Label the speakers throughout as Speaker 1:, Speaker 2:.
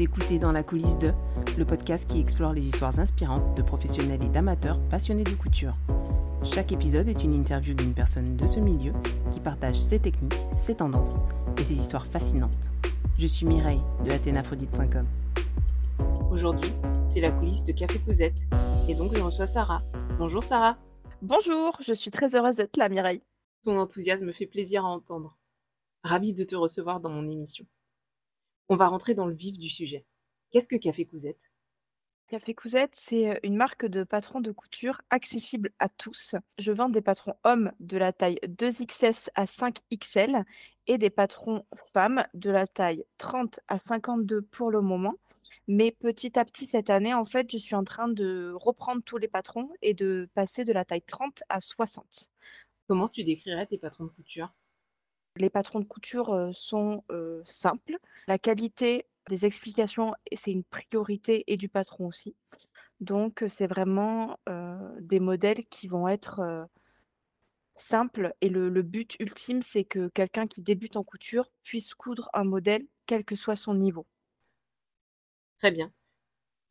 Speaker 1: Vous écoutez Dans la coulisse de, le podcast qui explore les histoires inspirantes de professionnels et d'amateurs passionnés de couture. Chaque épisode est une interview d'une personne de ce milieu qui partage ses techniques, ses tendances et ses histoires fascinantes. Je suis Mireille de athénaphrodite.com. Aujourd'hui, c'est la coulisse de Café Cousette et donc je reçois Sarah. Bonjour Sarah.
Speaker 2: Bonjour, je suis très heureuse d'être là Mireille.
Speaker 1: Ton enthousiasme me fait plaisir à entendre. Ravie de te recevoir dans mon émission. On va rentrer dans le vif du sujet. Qu'est-ce que Café Cousette?
Speaker 2: Café Cousette, c'est une marque de patrons de couture accessible à tous. Je vends des patrons hommes de la taille 2XS à 5XL et des patrons femmes de la taille 30 à 52 pour le moment. Mais petit à petit, cette année, en fait, je suis en train de reprendre tous les patrons et de passer de la taille 30 à 60.
Speaker 1: Comment tu décrirais tes patrons de couture?
Speaker 2: Les patrons de couture sont simples. La qualité des explications, c'est une priorité et du patron aussi. Donc, c'est vraiment des modèles qui vont être simples. Et le, but ultime, c'est que quelqu'un qui débute en couture puisse coudre un modèle, quel que soit son niveau.
Speaker 1: Très bien.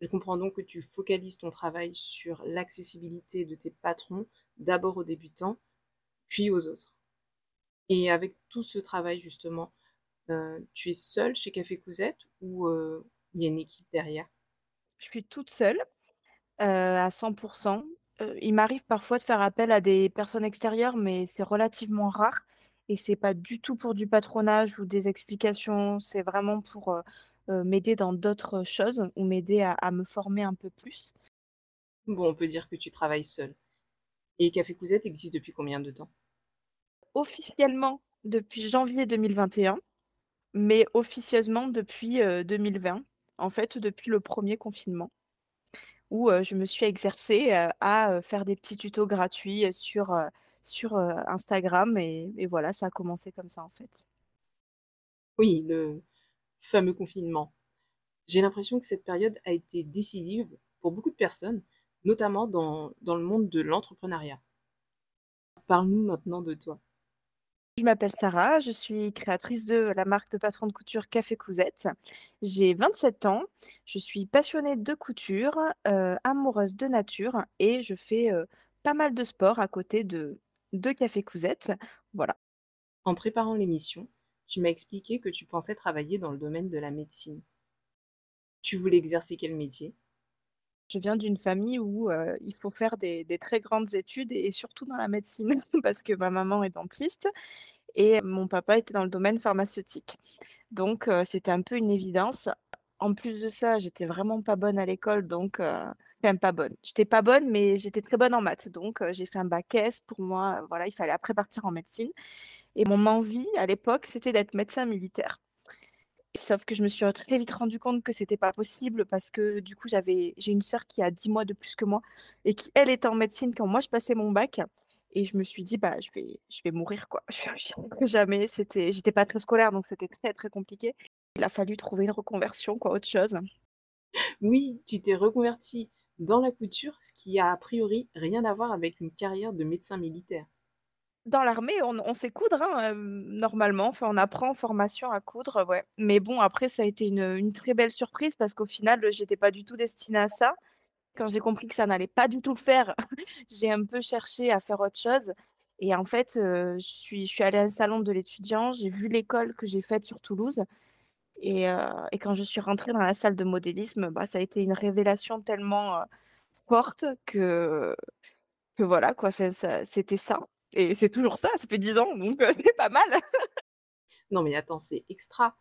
Speaker 1: Je comprends donc que tu focalises ton travail sur l'accessibilité de tes patrons, d'abord aux débutants, puis aux autres. Et avec tout ce travail, justement, euh, tu es seule chez Café Cousette ou euh, il y a une équipe derrière?
Speaker 2: Je suis toute seule, euh, à 100% il m'arrive parfois de faire appel à des personnes extérieures, mais c'est relativement rare et c'est pas du tout pour du patronage ou des explications, c'est vraiment pour, m'aider dans d'autres choses ou m'aider à à me former un peu plus.
Speaker 1: Bon, on peut dire que tu travailles seule. Et Café Cousette existe depuis combien de temps?
Speaker 2: Officiellement depuis janvier 2021 mais officieusement depuis, 2020, en fait, depuis le premier confinement où, je me suis exercée, à, faire des petits tutos gratuits, sur, sur, Instagram et et voilà, ça a commencé comme ça, en fait.
Speaker 1: Oui, le fameux confinement. J'ai l'impression que cette période a été décisive pour beaucoup de personnes, notamment dans dans le monde de l'entrepreneuriat. Parle-nous maintenant de toi.
Speaker 2: Je m'appelle Sarah, je suis créatrice de la marque de patron de couture Café Cousette. J'ai 27 ans, je suis passionnée de couture, euh, amoureuse de nature et je fais euh, pas mal de sport à côté de, de Café Cousette. Voilà.
Speaker 1: En préparant l'émission, tu m'as expliqué que tu pensais travailler dans le domaine de la médecine. Tu voulais exercer quel métier?
Speaker 2: Je viens d'une famille où il faut faire des, très grandes études et surtout dans la médecine parce que ma maman est dentiste et mon papa était dans le domaine pharmaceutique. Donc c'était un peu une évidence. En plus de ça, j'étais vraiment pas bonne à l'école, donc enfin pas bonne. J'étais pas bonne, mais j'étais très bonne en maths. Donc j'ai fait un bac S. Pour moi, voilà, il fallait après partir en médecine. Et mon envie à l'époque, c'était d'être médecin militaire. Sauf que je me suis très vite rendu compte que c'était pas possible parce que du coup, j'avais j'ai une sœur qui a 10 mois de plus que moi et qui, elle, était en médecine quand moi je passais mon bac et je me suis dit: «Bah, je vais mourir quoi, je vais jamais». C'était j'étais pas très scolaire donc c'était très, très compliqué. Il a fallu trouver une reconversion quoi, autre chose.
Speaker 1: Oui, tu t'es reconvertie dans la couture, ce qui a a priori rien à voir avec une carrière de médecin militaire.
Speaker 2: Dans l'armée, on on sait coudre, hein, hem, normalement, enfin, on apprend en formation à coudre, ouais. Mais bon, après, ça a été une, très belle surprise parce qu'au final, j'étais pas du tout destinée à ça. Quand j'ai compris que ça n'allait pas du tout le faire, j'ai un peu cherché à faire autre chose et en fait, heu, je suis allée à un salon de l'étudiant, j'ai vu l'école que j'ai faite sur Toulouse et heu et quand je suis rentrée dans la salle de modélisme, bah, ça a été une révélation tellement, forte que que voilà quoi, c'était ça et c'est toujours ça, ça fait 10 ans donc c'est pas mal.
Speaker 1: Non mais attends, c'est extra.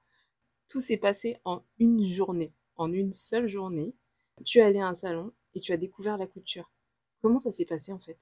Speaker 1: Tout s'est passé en une journée, en une seule journée. Tu es allée à un salon et tu as découvert la couture. Comment ça s'est passé en fait?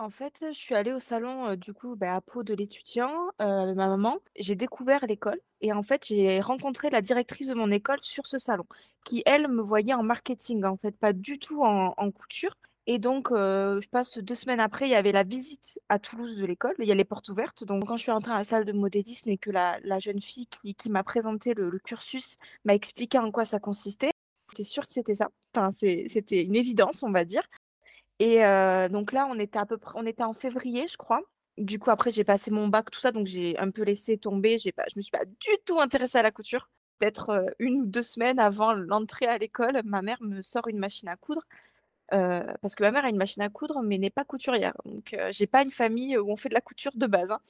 Speaker 2: En fait, je suis allée au salon, du coup, bah, à Pau de l'étudiant, ma maman. J'ai découvert l'école et en fait, j'ai rencontré la directrice de mon école sur ce salon, qui elle, me voyait en marketing, en fait, pas du tout en en couture et donc heu, je passe 2 semaines après, il y avait la visite à Toulouse de l'école, il y a les portes ouvertes, donc quand je suis rentrée dans la salle de modélisme et que la jeune fille qui m'a présenté le cursus m'a expliqué en quoi ça consistait, j'étais sûre que c'était ça. Enfin, c'était une évidence, on va dire et heu, donc là, on était à peu près on était en février, je crois. Du coup, après, j'ai passé mon bac, tout ça, donc j'ai un peu laissé tomber. J'ai pas je me suis pas du tout intéressée à la couture. peut-être, 1 ou 2 semaines avant l'entrée à l'école, ma mère me sort une machine à coudre, parce que ma mère a une machine à coudre, mais n'est pas couturière. Donc heu, j'ai pas une famille où on fait de la couture de base, hein.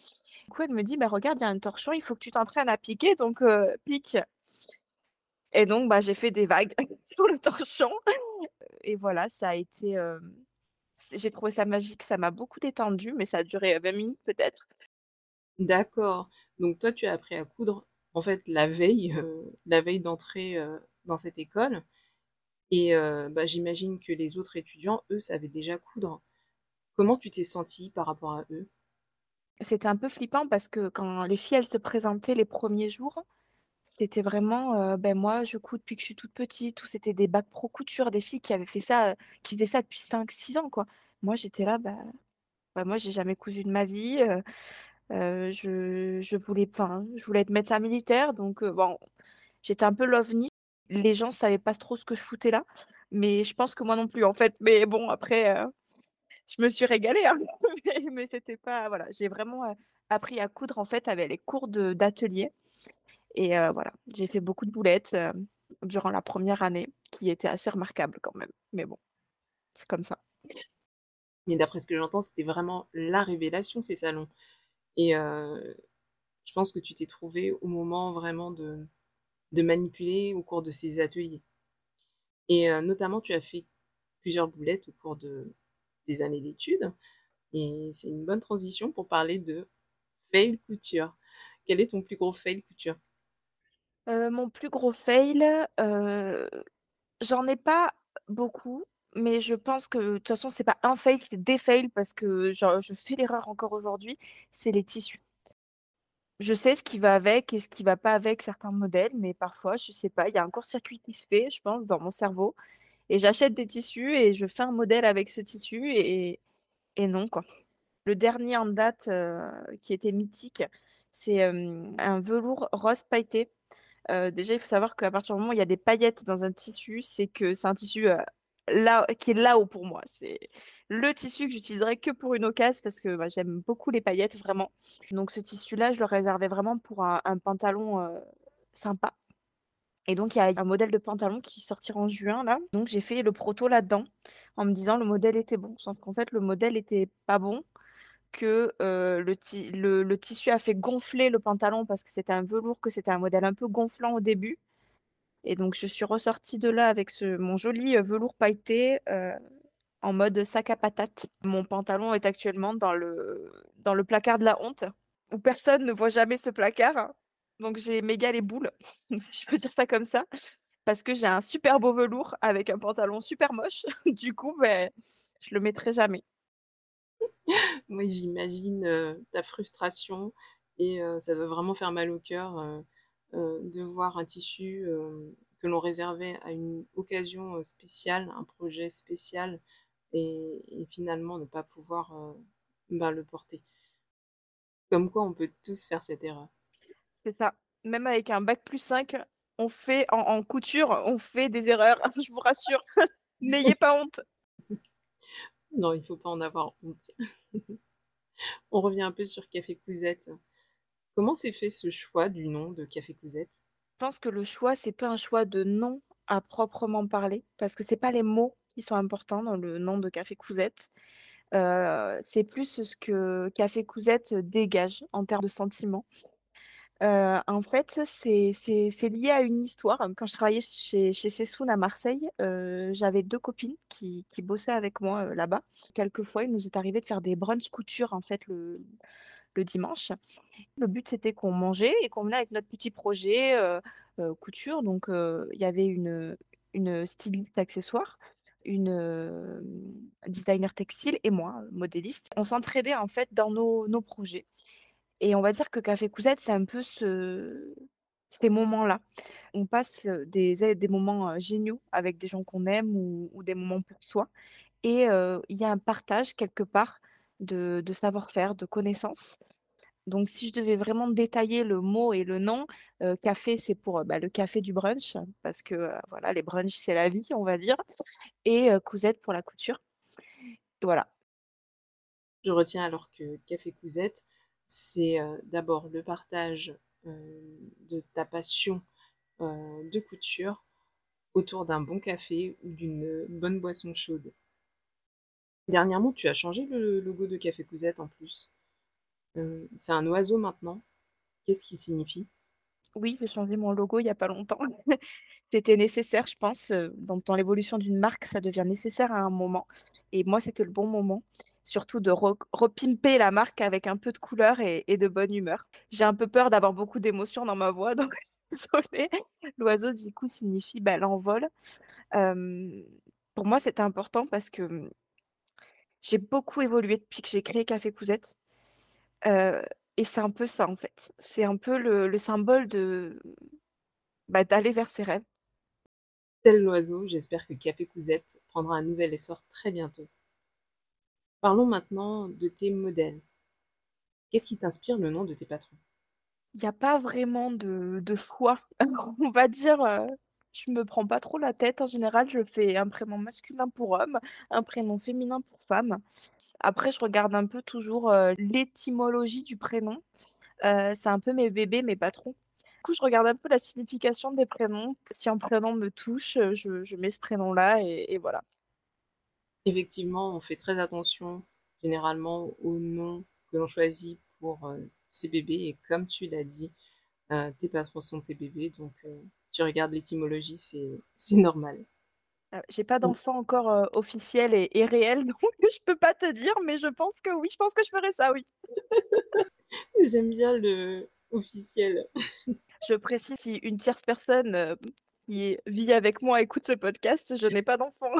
Speaker 2: Du coup, elle me dit: «Bah, regarde, il y a un torchon, il faut que tu t'entraînes à piquer, donc pique». Et donc bah, j'ai fait des vagues sur le torchon et voilà, ça a été, j'ai trouvé ça magique, ça m'a beaucoup détendue, mais ça a duré, 20 minutes peut-être.
Speaker 1: D'accord, donc toi, tu as appris à coudre, en fait, la veille, la veille d'entrer, heu, dans cette école et heu, bah, j'imagine que les autres étudiants, eux, savaient déjà coudre. Comment tu t'es sentie par rapport à eux?
Speaker 2: C'était un peu flippant parce que quand les filles, se présentaient les premiers jours, c'était vraiment, heu, ben moi, je couds depuis que je suis toute petite ou c'était des bacs pro couture, des filles qui avaient fait ça, qui faisaient ça depuis 5-6 ans, quoi. Moi, j'étais là, bah bah, moi, j'ai jamais cousu de ma vie, heu, je voulais être médecin militaire donc bon, j'étais un peu l'ovni. Les gens savaient pas trop ce que je foutais là, mais je pense que moi non plus, en fait. Mais bon, après, heu, je me suis régalée, hein, mais c'était pas voilà, j'ai vraiment, heu, appris à coudre, en fait, avec les cours d'atelier et heu, voilà, j'ai fait beaucoup de boulettes, durant la 1re année qui était assez remarquable quand même, mais bon, c'est comme ça.
Speaker 1: Mais d'après ce que j'entends, c'était vraiment la révélation ces salons et je pense que tu t'es trouvée au moment vraiment de de manipuler au cours de ces ateliers et heu, notamment, tu as fait plusieurs boulettes au cours de des années d'études et c'est une bonne transition pour parler de fail couture. Quel est ton plus gros fail couture?
Speaker 2: Heu, mon plus gros fail, heu, j'en ai pas beaucoup, mais je pense que de toute façon, c'est pas un fail, c'est des fails parce que je fais l'erreur encore aujourd'hui, c'est les tissus. Je sais ce qui va avec et ce qui va pas avec certains modèles, mais parfois, je sais pas, il y a un court-circuit qui se fait, je pense, dans mon cerveau et j'achète des tissus et je fais un modèle avec ce tissu et et non, quoi. Le dernier en date, heu, qui était mythique, c'est, un velours rose pailleté. Heu, déjà, il faut savoir qu'à partir du moment où il y a des paillettes dans un tissu, c'est que c'est un tissu, heu, là qui est là-haut pour moi. C'est le tissu que j'utiliserai que pour une occasion parce que, bah, j'aime beaucoup les paillettes, vraiment. Donc ce tissu-là, je le réservais vraiment pour un pantalon, heu, sympa et donc il y a un modèle de pantalon qui sortira en juin, là, donc j'ai fait le proto là-dedans, en me disant: «Le modèle était bon», sauf qu'en fait, le modèle était pas bon, que, heu, le le le tissu a fait gonfler le pantalon parce que c'était un velours, que c'était un modèle un peu gonflant au début et donc je suis ressortie de là avec mon joli, velours pailleté, en mode sac à patates. Mon pantalon est actuellement dans le dans le placard de la honte, où personne ne voit jamais ce placard, donc j'ai méga les boules, si je peux dire ça comme ça, parce que j'ai un super beau velours avec un pantalon super moche. Du coup, beh, je le mettrai jamais.
Speaker 1: Oui, j'imagine, ta frustration et ça doit vraiment faire mal au cœur, de voir un tissu, hem, que l'on réservait à une occasion, heu, spéciale, un projet spécial et et finalement ne pas pouvoir, bah, le porter. Comme quoi on peut tous faire cette erreur.
Speaker 2: C'est ça. Même avec un bac+5, on fait en en couture, on fait des erreurs, je vous rassure. N'ayez pas honte.
Speaker 1: Non, il faut pas en avoir honte. On revient un peu sur Café Cousette. Comment s'est fait ce choix du nom de Café Cousette?
Speaker 2: Je pense que le choix, c'est pas un choix de nom à proprement parler, parce que c'est pas les mots qui sont importants dans le nom de Café Cousette. Heu, c'est plus ce que Café Cousette dégage en termes de sentiments. Heu, en fait, c'est lié à une histoire. Quand je travaillais chez chez Sessoun à Marseille, heu, j'avais 2 copines qui qui bossaient avec moi, là-bas. Quelquefois, il nous est arrivé de faire des brunchs couture, en fait, le le dimanche. Le but, c'était qu'on mangeait et qu'on venait avec notre petit projet, heu heu, couture. Donc heu, il y avait une une styliste accessoires, une, designer textile et moi, modéliste. On s'entraidait, en fait, dans nos nos projets et on va dire que Café Cousette, c'est un peu ce ces moments-là. On passe, des é des moments, géniaux avec des gens qu'on aime ou des moments pour soi et il y a un partage quelque part de savoir-faire, de connaissances. Donc si je devais vraiment détailler le mot et le nom, heu, café, c'est pour, bah, le café du brunch parce que, heu, voilà, les brunchs, c'est la vie, on va dire et Cousette pour la couture. Voilà.
Speaker 1: Je retiens alors que Café Cousette, c'est, d'abord le partage, de ta passion de couture autour d'un bon café ou d'une bonne boisson chaude. Dernièrement, tu as changé le logo de Café Cousette en plus. c'est un oiseau maintenant. Qu'est-ce qu'il signifie?
Speaker 2: Oui, j'ai changé mon logo il n'y a pas longtemps. C'était nécessaire, je pense. dans, dans l'évolution d'une marque, ça devient nécessaire à un moment. Et moi, c'était le bon moment surtout de repimper la marque avec un peu de couleur et, de bonne humeur. J'ai un peu peur d'avoir beaucoup d'émotions dans ma voix, donc L'oiseau, du coup, signifie bah, l'envol. pour moi, c'était important parce que j'ai beaucoup évolué depuis que j'ai créé Café Cousette. et c'est un peu ça, en fait. C'est un peu le, symbole de bah, d'aller vers ses rêves.
Speaker 1: Tel l'oiseau, j'espère que Café Cousette prendra un nouvel essor très bientôt. Parlons maintenant de tes modèles. Qu'est-ce qui t'inspire le nom de tes patrons?
Speaker 2: Il n'y a pas vraiment de de choix. On va dire, je je me prends pas trop la tête. En général, je fais un prénom masculin pour homme, un prénom féminin pour femme. Après, je regarde un peu toujours, l'étymologie du prénom. c'est un peu mes bébés, mes patrons. Du coup, je regarde un peu la signification des prénoms. Si un prénom me touche, je mets ce prénom-là et voilà.
Speaker 1: Effectivement, on fait très attention généralement au nom que l'on choisit pour euh, ses bébés. Et comme tu l'as dit, euh, tes patrons sont tes bébés, donc euh, tu regardes l'étymologie, c'est, normal.
Speaker 2: j'ai pas d'enfant encore officiel et, et, réel, donc je peux pas te dire, mais je pense que oui, je pense que je ferai ça, oui.
Speaker 1: J'aime bien le officiel.
Speaker 2: je précise si une tierce personne qui vit avec moi écoute ce podcast, je n'ai pas d'enfant.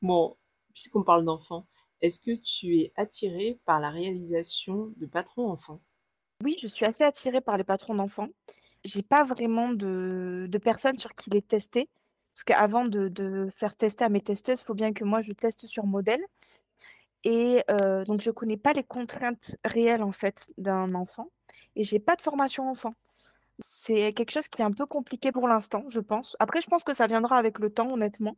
Speaker 1: Bon, puisqu'on parle d'enfants, est-ce que tu es attirée par la réalisation de patrons enfants?
Speaker 2: Oui, je suis assez attirée par les patrons d'enfants. J'ai pas vraiment de, personnes sur qui les tester. Parce qu'avant de, faire tester à mes testeuses, il faut bien que moi je teste sur modèle. Et euh, donc je connais pas les contraintes réelles en fait d'un enfant. Et j'ai pas de formation enfant. C'est quelque chose qui est un peu compliqué pour l'instant, je pense. Après, je pense que ça viendra avec le temps, honnêtement.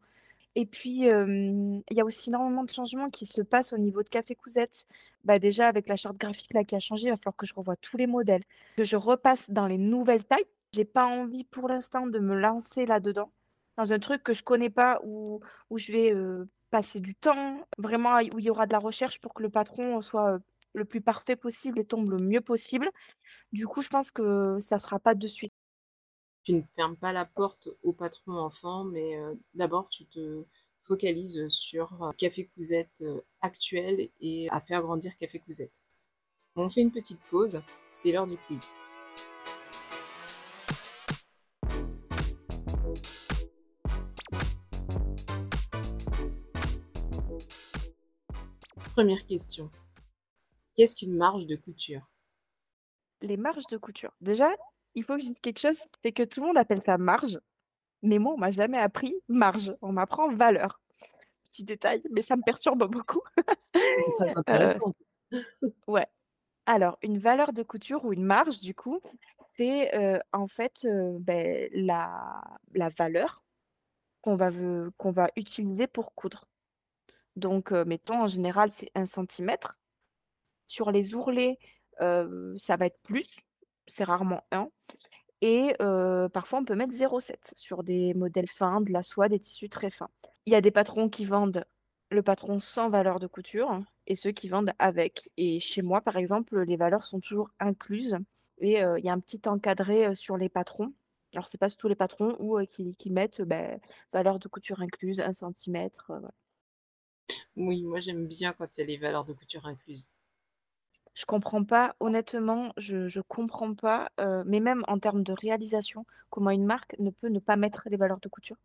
Speaker 2: Et puis, il y a aussi énormément de changements qui se passent au niveau de Café Cousette. Bah, déjà, avec la charte graphique là, qui a changé, il va falloir que je revoie tous les modèles, que je repasse dans les nouvelles tailles. J'ai pas envie pour l'instant de me lancer là-dedans, dans un truc que je connais pas, où, où je vais passer du temps, vraiment où il y aura de la recherche pour que le patron soit le plus parfait possible et tombe le mieux possible. Du coup, je pense que ça sera pas de suite
Speaker 1: tu ne fermes pas la porte au patron enfant, mais euh, d'abord tu te focalises sur euh, Café Cousette euh, actuel et à faire grandir Café Cousette. On fait une petite pause, c'est l'heure du quiz. Première question. Qu'est-ce qu'une marge de couture?
Speaker 2: Les marges de couture. Déjà, il faut que je dise quelque chose, c'est que tout le monde appelle ça marge, mais moi, on m'a jamais appris marge, on m'apprend valeur. Petit détail, mais ça me perturbe beaucoup.
Speaker 1: C'est très euh, intéressant.
Speaker 2: ouais. Alors, une valeur de couture ou une marge, du coup, c'est euh, en fait euh, ben, la, la valeur qu'on va, qu'on va utiliser pour coudre. Donc, mettons, en général, c'est un centimètre. Sur les ourlets, ça va être plus, c'est rarement 1 et parfois on peut mettre 0,7 sur des modèles fins, de la soie, des tissus très fins. Il y a des patrons qui vendent le patron sans valeur de couture et ceux qui vendent avec et chez moi, par exemple, les valeurs sont toujours incluses et il y a un petit encadré, sur les patrons. Alors c'est pas tous les patrons ou qui mettent, bah, valeur de couture incluse, 1 centimètre,
Speaker 1: Oui, moi j'aime bien quand il y a les valeurs de couture incluses.
Speaker 2: Je comprends pas, honnêtement, je je comprends pas, mais même en termes de réalisation, comment une marque ne peut ne pas mettre les valeurs de couture.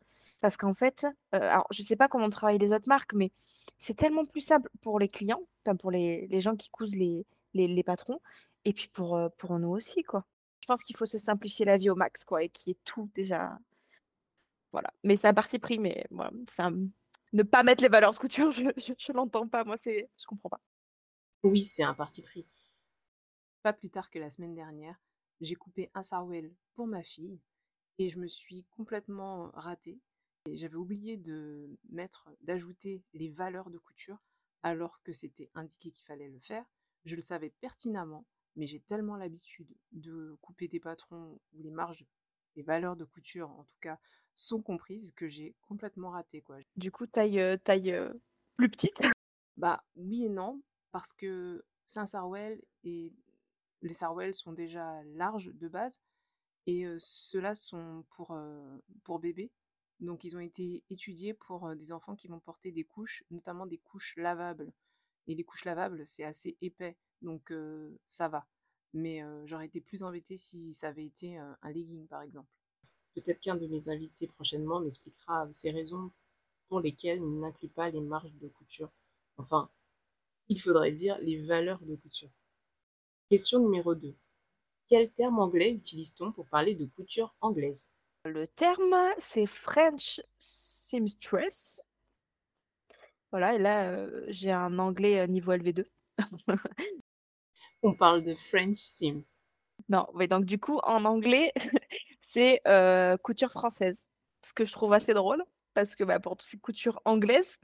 Speaker 2: Parce qu'en fait, alors je sais pas comment travaillent les autres marques, mais c'est tellement plus simple pour les clients, pour les gens qui cousent les patrons et puis pour, pour nous aussi, quoi. Je pense qu'il faut se simplifier la vie au max, quoi et qu'il y ait tout déjà voilà. Mais c'est un parti pris, mais c'est ne pas mettre les valeurs de couture, je je l'entends pas, moi, c'est je comprends pas.
Speaker 1: Oui, c'est un parti pris. Pas plus tard que la semaine dernière, j'ai coupé un sarouel pour ma fille et je me suis complètement ratée. J'avais oublié de mettre, d'ajouter les valeurs de couture alors que c'était indiqué qu'il fallait le faire. Je le savais pertinemment, mais j'ai tellement l'habitude de couper des patrons où les marges les valeurs de couture, en tout cas, sont comprises, que j'ai complètement raté, quoi.
Speaker 2: Du coup, taille, euh, taille euh, plus petite?
Speaker 1: Bah oui et non, parce que sarouel et les sarouels sont déjà larges de base et ceux-là sont pour, pour bébés. Donc ils ont été étudiés pour des enfants qui vont porter des couches, notamment des couches lavables. Et les couches lavables, c'est assez épais, donc ça va. Mais j'aurais été plus embêtée si ça avait été un legging, par exemple. Peut-être qu'un de mes invités prochainement m'expliquera ces raisons pour lesquelles il n'inclut pas les marges de couture. Enfin, il faudrait dire les valeurs de couture. Question numéro 2. Quel terme anglais utilise-t-on pour parler de couture anglaise?
Speaker 2: Le terme, c'est French seamstress. Voilà, et là, euh, j'ai un anglais euh, niveau LV2.
Speaker 1: On parle de French seam.
Speaker 2: Non, mais donc du coup, en anglais, c'est euh, couture française. Ce que je trouve assez drôle, parce que bah, pour toutes ces coutures anglaises,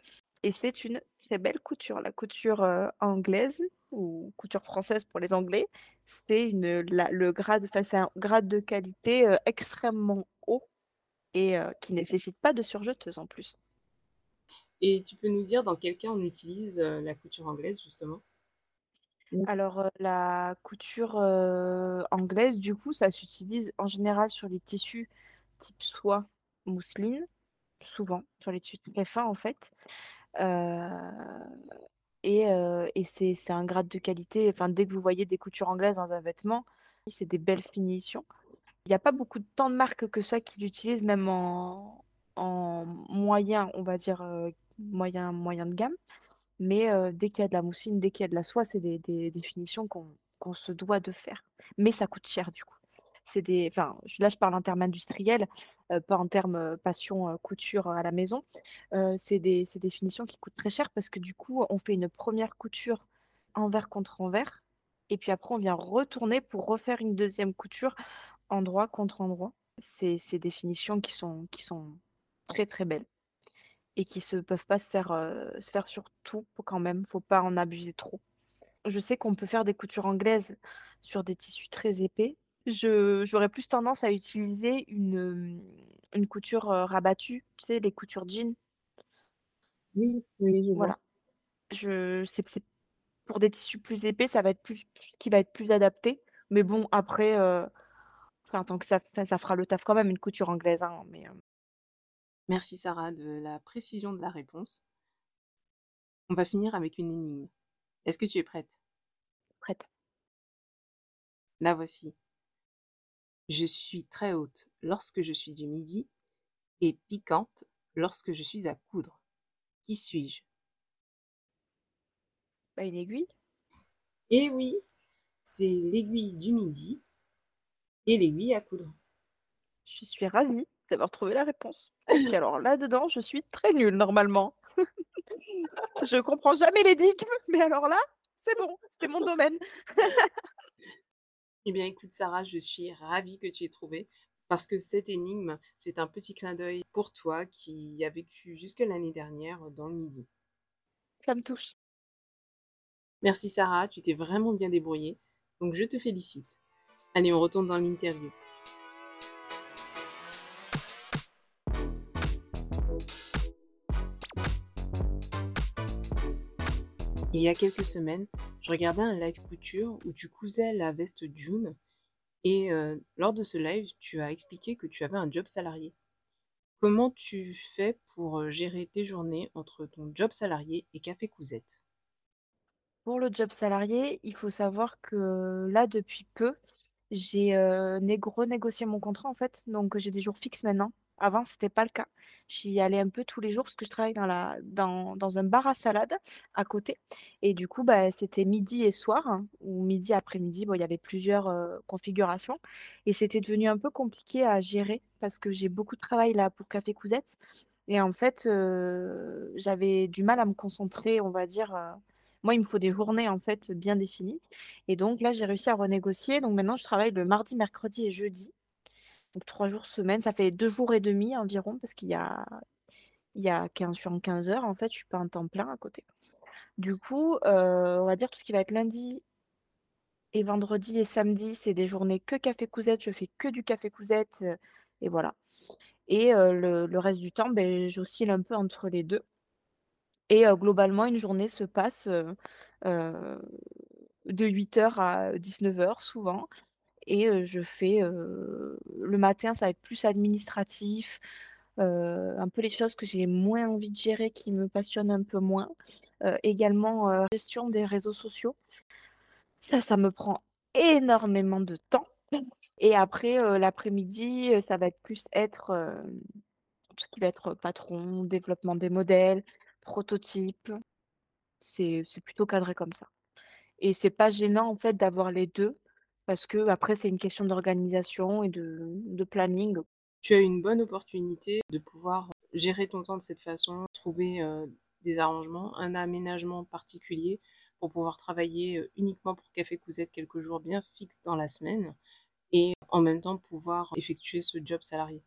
Speaker 2: et c'est une très belle couture. La couture anglaise, ou couture française pour les Anglais, c'est une le grade, enfin, un grade de qualité extrêmement haut et qui nécessite pas de surjeteuse en plus.
Speaker 1: Et tu peux nous dire dans quel cas on utilise la couture anglaise justement?
Speaker 2: Alors la couture anglaise, du coup, ça s'utilise en général sur les tissus type soie, mousseline, souvent sur les tissus très fins en fait. Et, et c'est un grade de qualité. Enfin, dès que vous voyez des coutures anglaises dans un vêtement, c'est des belles finitions. Il n'y a pas beaucoup de tant de marques que ça qui l'utilisent, même en, en moyen, on va dire moyen, moyen de gamme. Mais dès qu'il y a de la moussine, dès qu'il y a de la soie, c'est des, finitions qu'on se doit de faire. Mais ça coûte cher du coup. C'est des, enfin, là je parle en termes industriels, pas en termes passion couture à la maison. c'est des, des, finitions qui coûtent très cher parce que du coup, on fait une première couture envers contre envers. Et puis après, on vient retourner pour refaire une deuxième couture endroit contre endroit. C'est des finitions qui sont, qui sont très très belles et qui ne peuvent pas se faire, se faire sur tout quand même. faut pas en abuser trop. Je sais qu'on peut faire des coutures anglaises sur des tissus très épais j'aurais plus tendance à utiliser une, une couture rabattue, tu sais, les coutures jeans.
Speaker 1: Oui, oui, je
Speaker 2: Voilà. Je, c'est, pour des tissus plus épais, ça va être plus, qui va être plus adapté. Mais bon, après, enfin, tant que ça, ça fera le taf quand même, une couture anglaise. Hein, mais,
Speaker 1: Merci Sarah de la précision de la réponse. On va finir avec une énigme. Est-ce que tu es prête?
Speaker 2: Prête.
Speaker 1: La voici. Je suis très haute lorsque je suis du midi et piquante lorsque je suis à coudre. Qui suis-je?
Speaker 2: Bah, Une aiguille
Speaker 1: Eh oui, c'est l'aiguille du midi et l'aiguille à coudre.
Speaker 2: Je suis ravie d'avoir trouvé la réponse. Parce qu'alors là-dedans, je suis très nulle normalement. je comprends jamais l'énigme, mais alors là, c'est bon, c'était mon domaine.
Speaker 1: Eh bien, écoute, Sarah, je suis ravie que tu aies trouvé parce que cette énigme, c'est un petit clin d'œil pour toi qui a vécu jusque l'année dernière dans le Midi.
Speaker 2: Ça me touche.
Speaker 1: Merci Sarah, tu t'es vraiment bien débrouillée, donc je te félicite. Allez, on retourne dans l'interview. Il y a quelques semaines, je regardais un live couture où tu cousais la veste June et euh, lors de ce live, tu as expliqué que tu avais un job salarié. Comment tu fais pour euh, gérer tes journées entre ton job salarié et Café Cousette?
Speaker 2: Pour le job salarié, il faut savoir que là, depuis peu, j'ai euh, renégocié mon contrat en fait, donc j'ai des jours fixes maintenant. Avant, c'était pas le cas. J'y allais un peu tous les jours parce que je travaille dans, un bar à salade à côté. Et du coup, bah, c'était midi et soir, hein, ou midi après-midi. Il y avait plusieurs euh, configurations. Et c'était devenu un peu compliqué à gérer parce que j'ai beaucoup de travail là pour Café Cousette. Et en fait, euh, j'avais du mal à me concentrer, on va dire. Euh, moi, il me faut des journées en fait bien définies. Et donc là, j'ai réussi à renégocier. Donc maintenant, je travaille le mardi, mercredi et jeudi. Donc trois jours semaine, ça fait deux jours et demi environ, parce qu'il y a, il y a 15, je 15 heures, en fait, je suis pas en temps plein à côté. Du coup, euh, on va dire tout ce qui va être lundi et vendredi et samedi, c'est des journées que café cousette, je fais que du café cousette, et voilà. Et heu, le reste du temps, beh, j'oscille un peu entre les 2 et globalement, une journée se passe, de 08:00 à 19:00 souvent et je fais, le matin, ça va être plus administratif, un peu les choses que j'ai moins envie de gérer, qui me passionnent un peu moins. Également, gestion des réseaux sociaux. Ça, ça me prend énormément de temps et après, l'après-midi, ça va être plus être, tout ce qui va être patron, développement des modèles, prototypes. C'est plutôt cadré comme ça et c'est pas gênant, en fait, d'avoir les 2 parce qu'après, c'est une question d'organisation et de de planning.
Speaker 1: Tu as une bonne opportunité de pouvoir gérer ton temps de cette façon, trouver, des arrangements, un aménagement particulier pour pouvoir travailler, uniquement pour Café Cousette quelques jours bien fixes dans la semaine et en même temps pouvoir effectuer ce job salarié?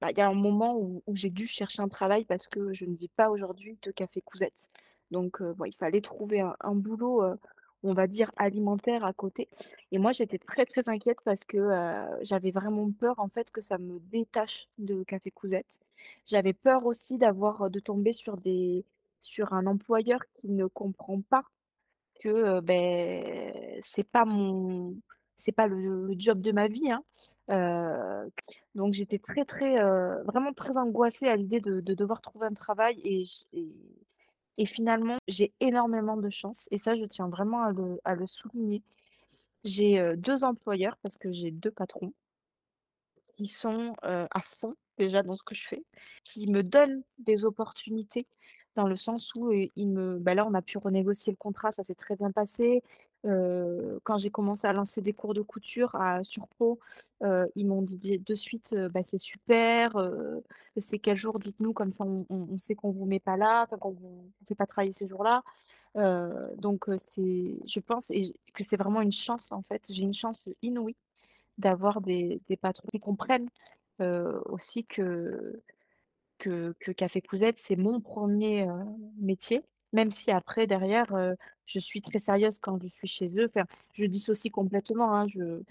Speaker 2: Bah, il y a un moment où où j'ai dû chercher un travail parce que je ne vis pas aujourd'hui de Café Cousette. Donc bon, il fallait trouver un un boulot, on va dire alimentaire à côté et moi j'étais très, très inquiète parce que, j'avais vraiment peur en fait que ça me détache de Café Cousette. J'avais peur aussi d'avoir, de tomber sur des sur un employeur qui ne comprend pas que, heu, beh, c'est pas mon c'est pas le job de ma vie, hein. Donc j'étais très, très, vraiment très angoissée à l'idée de de devoir trouver un travail et et et finalement, j'ai énormément de chance et ça, je tiens vraiment à le souligner. J'ai, heu, 2 employeurs parce que j'ai 2 patrons qui sont, à fond déjà dans ce que je fais, qui me donnent des opportunités dans le sens où, ils me bah, là, on a pu renégocier le contrat, ça s'est très bien passé. Quand j'ai commencé à lancer des cours de couture à sur Pau, heu, ils m'ont dit di de suite, «Bah, c'est super, c'est quel jour? Dites-nous comme ça on sait qu'on vous met pas là, qu'on vous fait pas travailler ces jours-là». Donc je pense que c'est vraiment une chance en fait. J'ai une chance inouïe d'avoir des patrons qui comprennent, aussi que que Café Cousette, c'est mon 1er, heu, métier. Même si après derrière, heu, je suis très sérieuse quand je suis chez eux. Enfin, je dissocie complètement, hein, je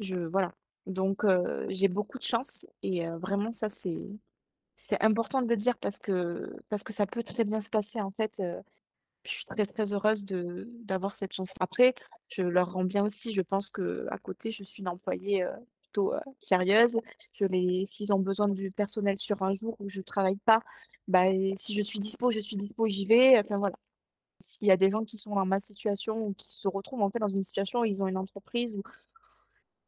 Speaker 2: je voilà. Donc heu, j'ai beaucoup de chance et heu, vraiment ça c'est c'est important de le dire parce que parce que ça peut très bien se passer en fait, je suis très, très heureuse de d'avoir cette chance. Après, je leur rends bien aussi. Je pense qu'à côté, je suis une employée, plutôt, sérieuse. Je les s'ils ont besoin du personnel sur un jour où je travaille pas, bah si je suis dispo, je suis dispo, j'y vais, enfin voilà. S'il y a des gens qui sont dans ma situation ou qui se retrouvent en fait dans une situation où ils ont une entreprise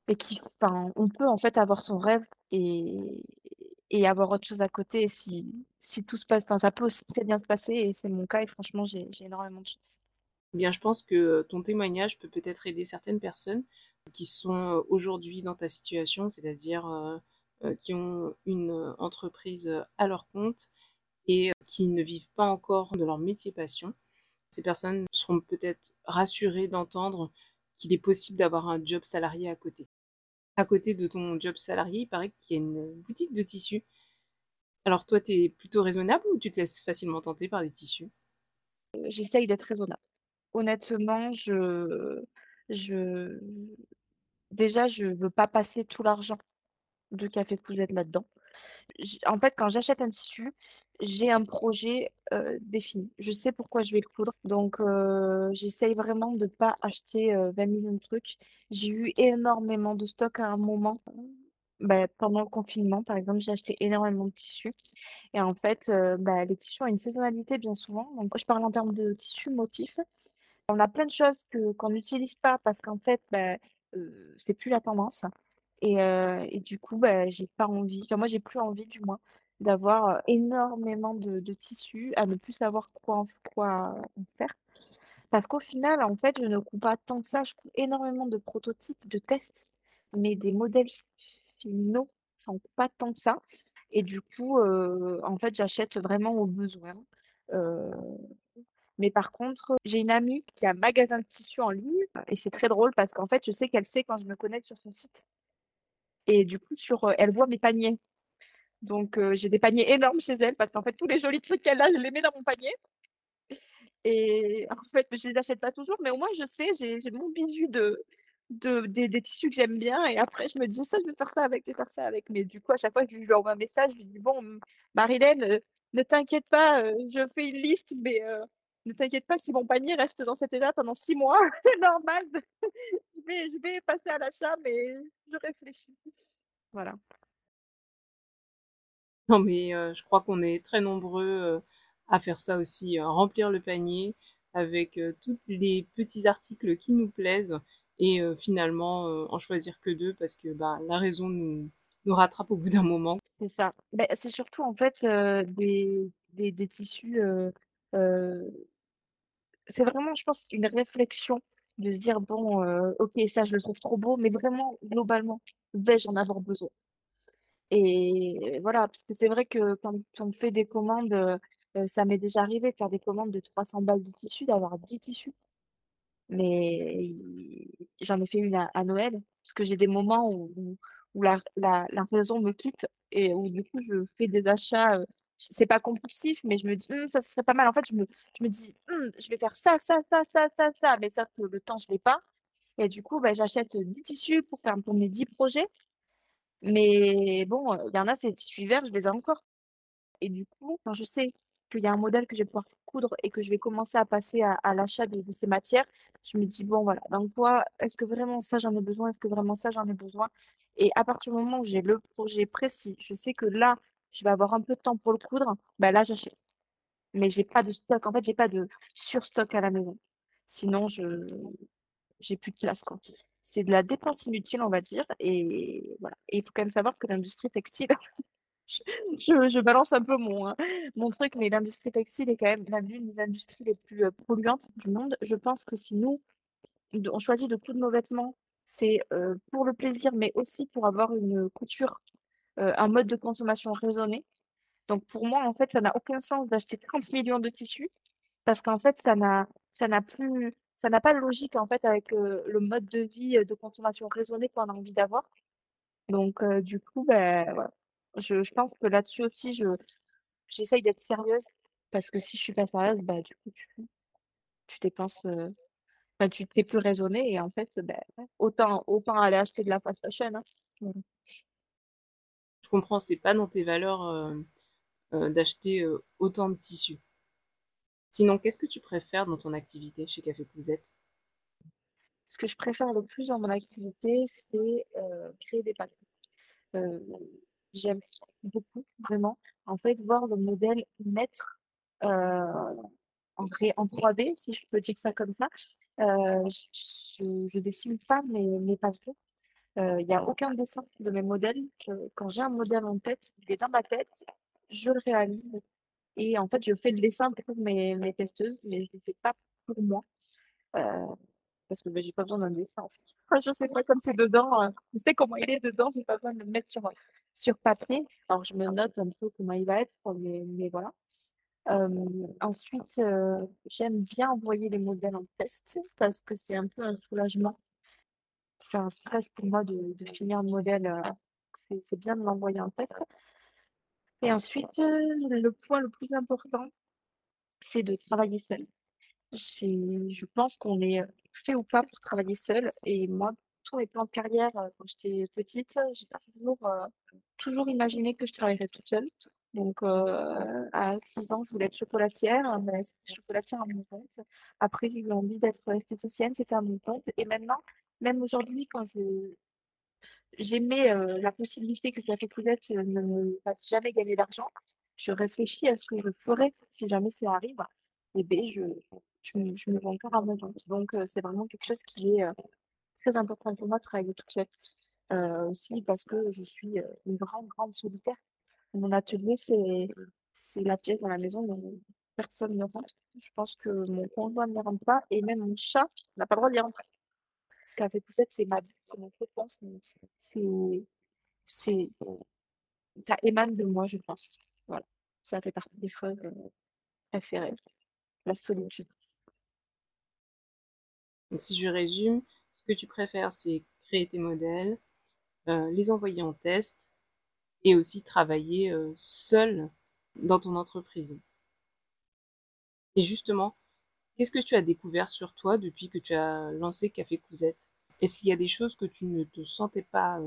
Speaker 2: et qui enfin, on peut en fait avoir son rêve et et avoir autre chose à côté si si tout se passe enfin, ça peut aussi très bien se passer et c'est mon cas et franchement, j'ai énormément de chance.
Speaker 1: Bien, je pense que ton témoignage peut peut-être aider certaines personnes qui sont, aujourd'hui dans ta situation, c'est-à-dire, heu heu, qui ont une, entreprise, à leur compte et qui ne vivent pas encore de leur métier passion. Ces personnes seront peut-être rassurées d'entendre qu'il est possible d'avoir un job salarié à côté. À côté de ton job salarié, il paraît qu'il y a une boutique de tissus. Alors toi, tu es plutôt raisonnable ou tu te laisses facilement tenter par les tissus?
Speaker 2: J'essaye d'être raisonnable. Honnêtement, je je déjà, je veux pas passer tout l'argent de Café Cousette là-dedans. En fait, quand j'achète un tissu, j'ai un projet, heu, défini. Je sais pourquoi je vais le coudre, donc heu, j'essaye vraiment de pas acheter, heu, 20 000 000 de trucs. J'ai eu énormément de stock à un moment, bah, pendant le confinement, par exemple, j'ai acheté énormément de tissus et en fait, heu, bah, les tissus ont une saisonnalité bien souvent, donc je parle en termes de tissus motifs. On a plein de choses que qu'on n'utilise pas parce qu'en fait, bah, c'est plus la tendance et du coup, bah, j'ai pas envie enfin moi, j'ai plus envie du moins d'avoir, énormément de de tissus, à ne plus savoir quoi en faire. Parce qu'au final, en fait, je ne couds pas tant que ça, je couds énormément de prototypes, de tests, mais des modèles finaux, j'en couds pas tant que ça et du coup, en fait, j'achète vraiment au besoin. Mais par contre, j'ai une amie qui a un magasin de tissus en ligne et c'est très drôle parce qu'en fait, je sais qu'elle sait quand je me connecte sur son site et du coup sur, elle voit mes paniers. Donc j'ai des paniers énormes chez elle parce qu'en fait tous les jolis trucs qu'elle a, je les mets dans mon panier et en fait, je les achète pas toujours, mais au moins je sais, j'ai mon bijou de de des tissus que j'aime bien et après je me dis: «Ça, je vais faire ça avec, je vais faire ça avec». Mais du coup, à chaque fois que je lui envoie un message, je lui dis: «Bon, Marilène, ne t'inquiète pas, je fais une liste, mais ne t'inquiète pas si mon panier reste dans cet état pendant 6 mois, c'est normal, je vais je vais passer à l'achat, mais je réfléchis». Voilà.
Speaker 1: Non, mais heu, je crois qu'on est très nombreux, heu, à faire ça aussi, heu, remplir le panier avec, tous les petits articles qui nous plaisent et finalement, en choisir que 2 parce que, bah, la raison nous rattrape au bout d'un moment.
Speaker 2: C'est ça. Beh, c'est surtout en fait, des tissus, c'est vraiment je pense une réflexion de se dire: «Bon, OK, ça je le trouve trop beau, mais vraiment globalement, vais-je en avoir besoin?» Et voilà, parce que c'est vrai que quand on fait des commandes, heu heu, ça m'est déjà arrivé de faire des commandes de 300 balles de tissus, d'avoir 10 tissus. Mais j'en ai fait une à Noël, parce que j'ai des moments où où la raison me quitte et où du coup je fais des achats, heu, c'est pas compulsif, mais je me dis: «Mmh, ça serait pas mal». En fait, je me je me dis: «Mmh, je vais faire ça, ça, ça, ça, ça, ça», mais sauf que le temps, je l'ai pas et du coup, bah, j'achète, 10 tissus pour faire pour mes 10 projets. Mais bon, il y en a, ces tissus verts, je les ai encore. Et du coup, quand je sais qu'il y a un modèle que je vais pouvoir coudre et que je vais commencer à passer à l'achat de ces matières, je me dis: «Bon voilà, dans quoi est-ce que vraiment ça j'en ai besoin? Est-ce que vraiment ça j'en ai besoin?» et à partir du moment où j'ai le projet précis, je sais que là, je vais avoir un peu de temps pour le coudre, bah, là j'achète. Mais j'ai pas de stock, en fait, j'ai pas de surstock à la maison. Sinon je j'ai plus de place, quoi. C'est de la dépense inutile, on va dire et voilà et il faut quand même savoir que l'industrie textile Je balance un peu mon, heu, mon truc, mais l'industrie textile est quand même l'une des industries les plus, heu, polluantes du monde. Je pense que si nous, on choisit de coudre nos vêtements, c'est, heu, pour le plaisir, mais aussi pour avoir une, couture, heu, un mode de consommation raisonné. Donc pour moi, en fait, ça n'a aucun sens d'acheter 30 millions de tissus parce qu'en fait, ça n'a ça n'a plus ça n'a pas de logique, en fait, avec, le mode de vie, de consommation raisonnée qu'on a envie d'avoir. Donc du coup, ben. Je pense que là-dessus aussi, je j'essaye d'être sérieuse parce que si je suis pas sérieuse, bah, du coup, tu tu dépenses, tu tu plus raisonnée et en fait, ouais, autant aller acheter de la fast fashion, hein. Voilà.
Speaker 1: Je comprends, c'est pas dans tes valeurs, d'acheter, autant de tissus. Sinon, qu'est-ce que tu préfères dans ton activité chez Café Cousette?
Speaker 2: Ce que je préfère le plus dans mon activité, c'est, heu, créer des pâtes. Heu, j'aime beaucoup, vraiment, en fait, voir le modèle naître, heu, en ré en 3D, si je peux dire ça comme ça. Heu, j je je dessine pas mes mes il y a aucun dessin de mes modèles. Quand j'ai un modèle en tête, il est dans ma tête, je le réalise et en fait, je fais le dessin pour mes mes testeuses, mais je le fais pas pour moi. Heu parce que, beh, j'ai pas besoin d'un dessin, en fait. Je sais pas, comme c'est dedans, heu, je sais comment il est dedans, j'ai pas besoin de le mettre sur, sur papier. Alors je me note un peu comment il va être, mais mais voilà. Hem, ensuite, j'aime bien envoyer les modèles en test parce que c'est un peu un soulagement. C'est un stress pour moi de de finir le modèle, c'est c'est bien de l'envoyer en test et ensuite, heu, le point le plus important, c'est de travailler seul. Je pense qu'on est, fait ou pas pour travailler seul et moi, tous mes plans de carrière, heu, quand j'étais petite, j'ai toujours, heu, toujours imaginé que je travaillerais toute seule. Donc, à 6 ans, je voulais être chocolatière, mais c'était chocolatière à mon compte. Après, j'ai eu envie d'être esthéticienne, c'était à mon compte et maintenant, même aujourd'hui, quand je j'aimais, heu, la possibilité que Café Cousette, heu, ne me fasse jamais gagner d'argent, je réfléchis à ce que je ferais si jamais ça arrive et beh, je je me je me vois encore compte. Donc heu, c'est vraiment quelque chose qui est, très important pour moi de travailler toute seule. Aussi parce que je suis, une grande, grande solitaire. Mon atelier, c'est la pièce dans la maison où personne ne rentre. Je pense que mon conjoint n'y rentre pas et même mon chat n'a pas le droit d'y rentrer. Café Poussette, c'est ma vie, c'est cocon, c'est ça émane de moi, je pense. Voilà, ça fait partie des choses, heu, préférées, la solitude.
Speaker 1: Donc si je résume, ce que tu préfères, c'est créer tes modèles, heu, les envoyer en test et aussi travailler, heu, seule dans ton entreprise. Et justement, qu'est-ce que tu as découvert sur toi depuis que tu as lancé Café Cousette? Est-ce qu'il y a des choses que tu ne te sentais pas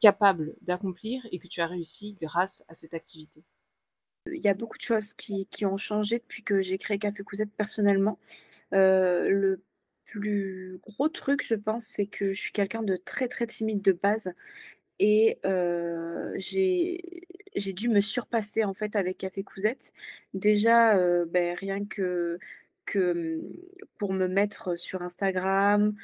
Speaker 1: capable d'accomplir et que tu as réussi grâce à cette activité?
Speaker 2: Il y a beaucoup de choses qui, qui ont changé depuis que j'ai créé Café Cousette personnellement. le plus gros truc, je pense, c'est que je suis quelqu'un de très très timide de base et j'ai dû me surpasser en fait avec Café Cousette. Déjà, ben, rien que que, mmh, pour me mettre sur Instagram,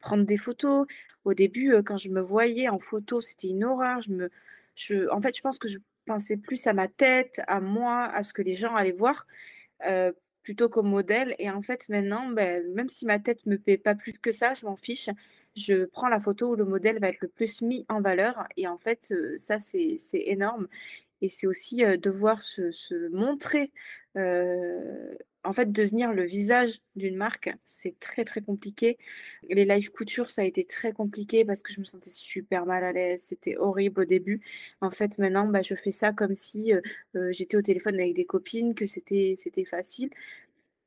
Speaker 2: prendre des photos. Au début, quand je me voyais en photo, c'était une horreur. En fait, je pense que je pensais plus à ma tête, à moi, à ce que les gens allaient voir, plutôt qu'au modèle et en fait, maintenant, ben, même si ma tête me paie pas plus que ça, je m'en fiche. Je prends la photo où le modèle va être le plus mis en valeur et en fait, ça, c'est énorme et c'est aussi, devoir se montrer, en fait, devenir le visage d'une marque, c'est très, très compliqué. Les live couture, ça a été très compliqué parce que je me sentais super mal à l'aise, c'était horrible au début. En fait, maintenant, bah, je fais ça comme si, j'étais au téléphone avec des copines, que c'était facile.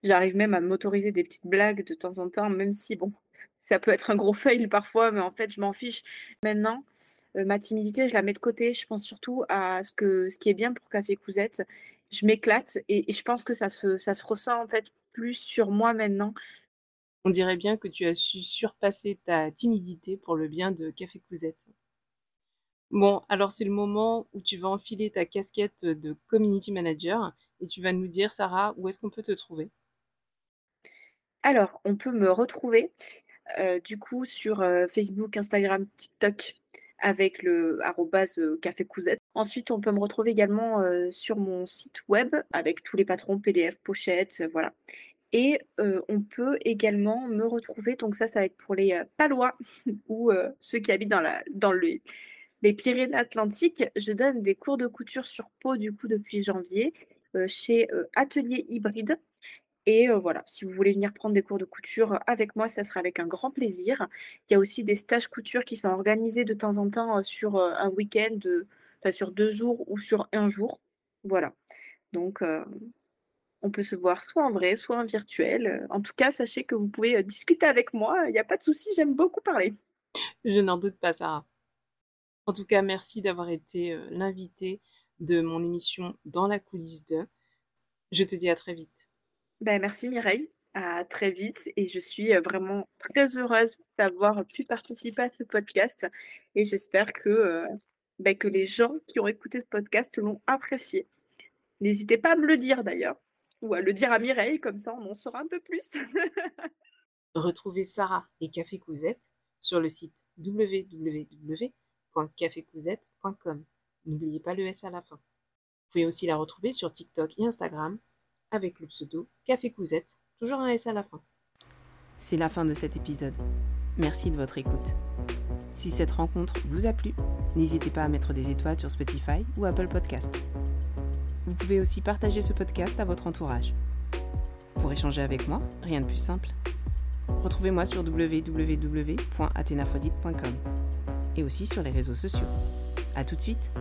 Speaker 2: J'arrive même à m'autoriser des petites blagues de temps en temps, même si bon, ça peut être un gros fail parfois, mais en fait, je m'en fiche. Maintenant, ma timidité, je la mets de côté. Je pense surtout à ce que ce qui est bien pour Café Cousette. Je m'éclate et, je pense que ça se, ça se ressent en fait plus sur moi maintenant.
Speaker 1: On dirait bien que tu as su surpasser ta timidité pour le bien de Café Cousette. Bon, alors c'est le moment où tu vas enfiler ta casquette de community manager et tu vas nous dire, Sarah, où est-ce qu'on peut te trouver?
Speaker 2: Alors, on peut me retrouver du coup sur Facebook, Instagram, TikTok avec le arrobase Café Cousette. Ensuite, on peut me retrouver également sur mon site web avec tous les patrons PDF, pochettes, voilà. Et on peut également me retrouver, donc ça, ça va être pour les Palois ou ceux qui habitent dans, les Pyrénées-Atlantiques. Je donne des cours de couture sur peau du coup depuis janvier chez Atelier Hybride. Et voilà, si vous voulez venir prendre des cours de couture avec moi, ça sera avec un grand plaisir. Il y a aussi des stages couture qui sont organisés de temps en temps sur un week-end, enfin sur deux jours ou sur un jour. Voilà. Donc, on peut se voir soit en vrai, soit en virtuel. En tout cas, sachez que vous pouvez discuter avec moi. Il n'y a pas de souci, j'aime beaucoup parler.
Speaker 1: Je n'en doute pas, Sarah. En tout cas, merci d'avoir été l'invité de mon émission Dans la coulisse de. Je te dis à très vite.
Speaker 2: Ben, merci Mireille, à très vite et je suis vraiment très heureuse d'avoir pu participer à ce podcast et j'espère que, ben, que les gens qui ont écouté ce podcast l'ont apprécié. N'hésitez pas à me le dire d'ailleurs ou à le dire à Mireille, comme ça on en saura un peu plus.
Speaker 1: Retrouvez Sarah et Café Cousette sur le site www.cafécousette.com. N'oubliez pas le S à la fin. Vous pouvez aussi la retrouver sur TikTok et Instagram avec le pseudo Café Cousette, toujours un S à la fin. C'est la fin de cet épisode. Merci de votre écoute. Si cette rencontre vous a plu, n'hésitez pas à mettre des étoiles sur Spotify ou Apple Podcast. Vous pouvez aussi partager ce podcast à votre entourage. Pour échanger avec moi, rien de plus simple. Retrouvez-moi sur www.athénaphrodite.com et aussi sur les réseaux sociaux. A tout de suite